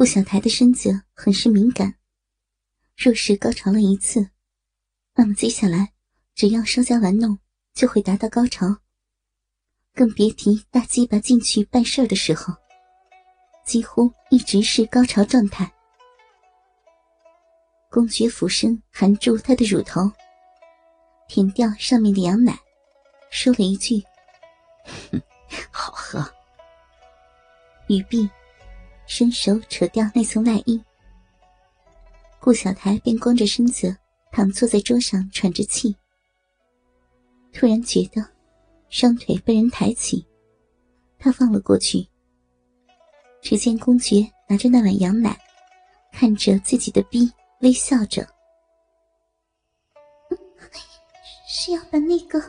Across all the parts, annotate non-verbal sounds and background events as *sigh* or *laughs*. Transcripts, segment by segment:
顾小台的身子很是敏感，若是高潮了一次，那么接下来只要稍加玩弄，就会达到高潮。更别提大鸡巴进去办事的时候，几乎一直是高潮状态。公爵俯身含住她的乳头，舔掉上面的羊奶，说了一句：“好喝。”语毕。伸手扯掉那层外衣，顾小台便光着身子躺坐在桌上喘着气。突然觉得双腿被人抬起，他望了过去，只见公爵拿着那碗羊奶，看着自己的逼，微笑着：“ *laughs* 是要把那个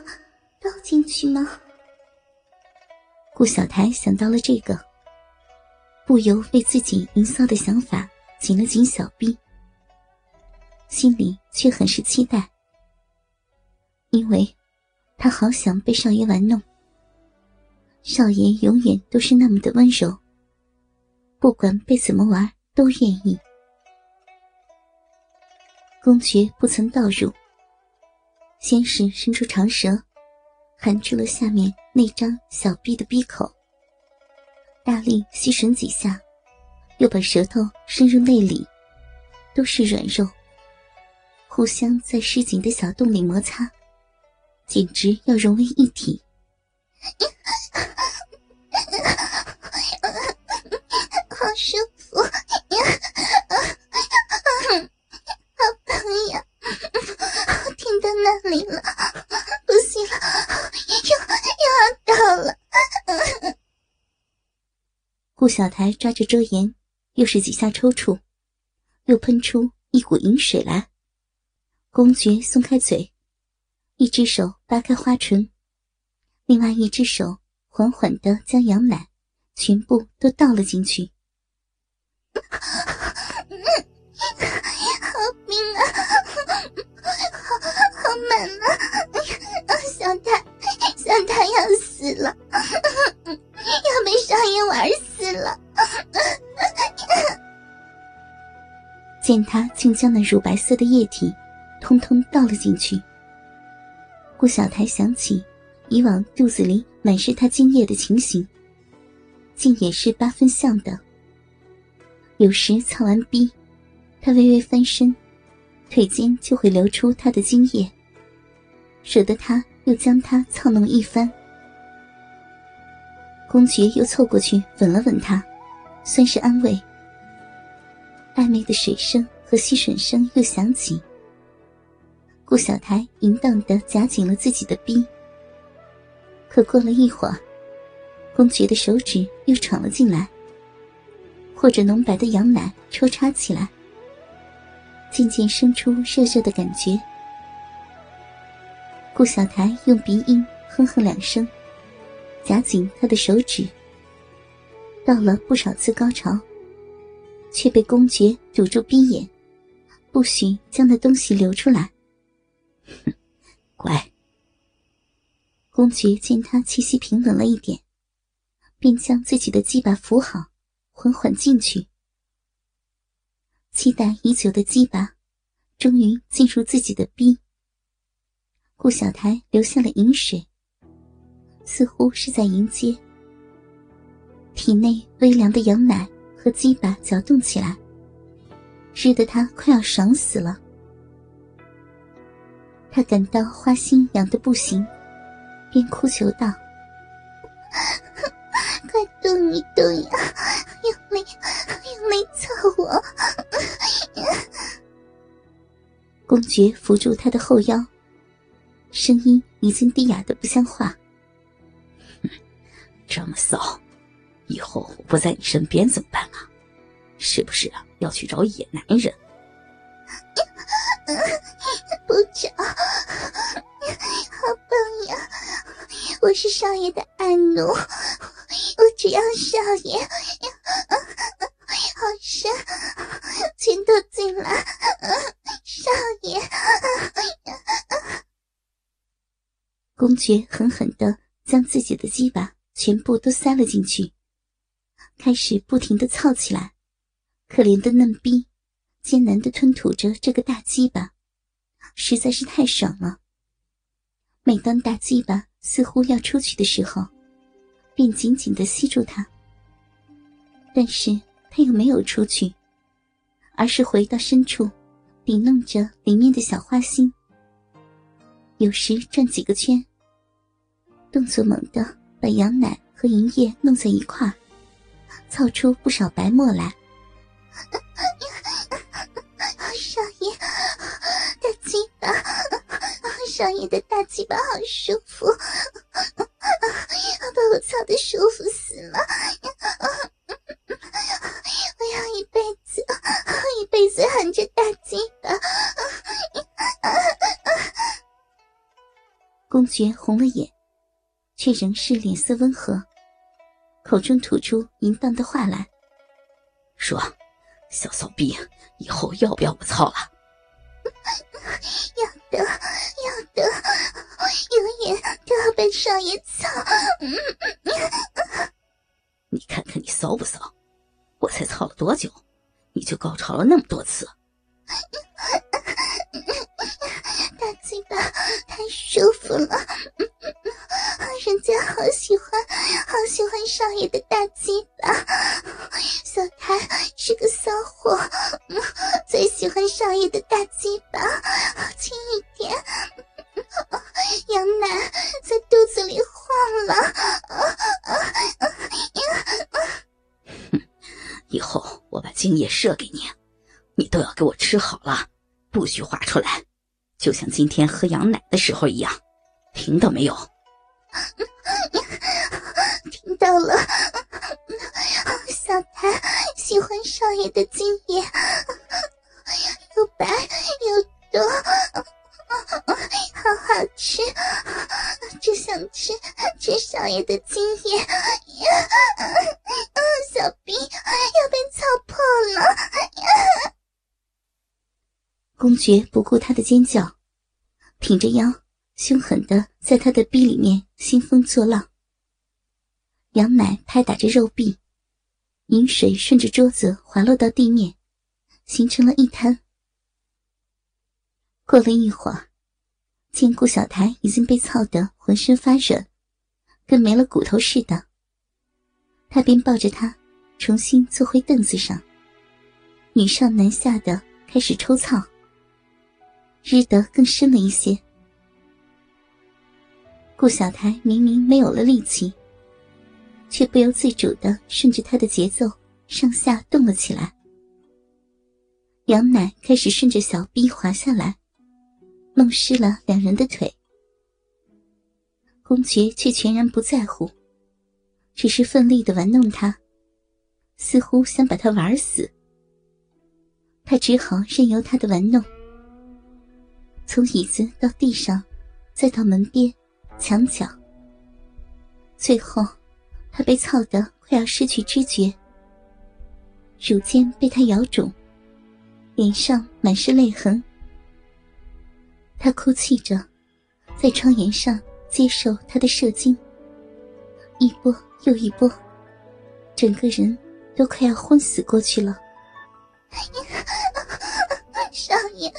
倒进去吗？”顾小台想到了这个。不由为自己淫骚的想法紧了紧小臂，心里却很是期待，因为他好想被少爷玩弄。少爷永远都是那么的温柔，不管被怎么玩都愿意。公爵不曾倒入，先是伸出长舌，含住了下面那张小臂的闭口。大力吸吮几下，又把舌头伸入内里，都是软肉，互相在湿紧的小洞里摩擦，简直要融为一体。顾小台抓着遮颜，又是几下抽搐，又喷出一股饮水来。公爵松开嘴，一只手扒开花唇，另外一只手缓缓地将羊奶全部都倒了进去。见他竟将那乳白色的液体通通倒了进去，顾小台想起以往肚子里满是他精液的情形，竟也是八分像的。有时操完逼，他微微翻身，腿间就会流出他的精液，惹得他又将他操弄一番。公爵又凑过去吻了吻他，算是安慰。暧昧的水声和吸吮声又响起。顾小台淫荡的夹紧了自己的逼。可过了一会儿，公爵的手指又闯了进来，或者浓白的羊奶抽插起来，渐渐生出热热的感觉。顾小台用鼻音哼哼两声。夹紧他的手指，到了不少次高潮，却被公爵堵住闭眼，不许将那东西流出来。乖。公爵见他气息平稳了一点，便将自己的鸡巴扶好，缓缓进去。期待已久的鸡巴，终于进入自己的逼。顾小台流下了饮水。似乎是在迎接，体内微凉的羊奶和鸡巴搅动起来，热得他快要爽死了。他感到花心痒的不行，便哭求道：“ *laughs* 快动一动呀，用力用力操我！”公爵扶住他的后腰，声音已经低哑的不像话。这么骚，后我不在你身边怎么办啊？是不是啊？要去找野男人？不找，好棒呀！我是少爷的爱奴，我只要少爷，好深，全都进来，少爷！公爵狠狠的将自己的鸡巴。全部都塞了进去，开始不停的操起来，可怜的嫩逼，艰难的吞吐着这个大鸡巴，实在是太爽了。每当大鸡巴似乎要出去的时候，便紧紧的吸住它。但是它又没有出去，而是回到深处，抵弄着里面的小花心。有时转几个圈，动作猛的把羊奶和银液弄在一块儿，操出不少白沫来。*laughs* 少爷，大鸡巴，少爷的大鸡巴好舒服，把我操的舒服死了。我要一辈子，一辈子含着大鸡巴。公爵红了眼，却仍是脸色温和，口中吐出淫荡的话来，说：“小骚逼，以后要不要我操了？”“要的，要的，永远都要被少爷操。”“你看看你骚不骚？我才操了多久，你就高潮了那么多次？”大鸡巴太舒服了，*laughs* 人家好喜欢，好喜欢少爷的大鸡巴。小台是个骚货，最喜欢少爷的大鸡巴，轻一点。羊奶在肚子里晃了。以后我把精液射给你，你都要给我吃好了，不许滑出来。就像今天喝羊奶的时候一样，听到没有？*laughs* 听到了。小台喜欢少爷的精液，又白又多，好好吃，只想吃吃少爷的精液。小兵要被操破了。公爵不顾他的尖叫，挺着腰，凶狠的在他的逼里面兴风作浪。羊奶拍打着肉壁，饮水顺着桌子滑落到地面，形成了一滩。过了一会儿，见顾小台已经被操得浑身发软，跟没了骨头似的，他便抱着他重新坐回凳子上，女上男下的开始抽操。日得更深了一些。顾小台明明没有了力气，却不由自主的顺着他的节奏上下动了起来。羊奶开始顺着小臂滑下来，弄湿了两人的腿。公爵却全然不在乎，只是奋力的玩弄他，似乎想把他玩死。他只好任由他的玩弄。从椅子到地上，再到门边、墙角，最后，他被操得快要失去知觉，乳尖被他咬肿，脸上满是泪痕。他哭泣着，在窗沿上接受他的射精，一波又一波，整个人都快要昏死过去了。*laughs* 少爷，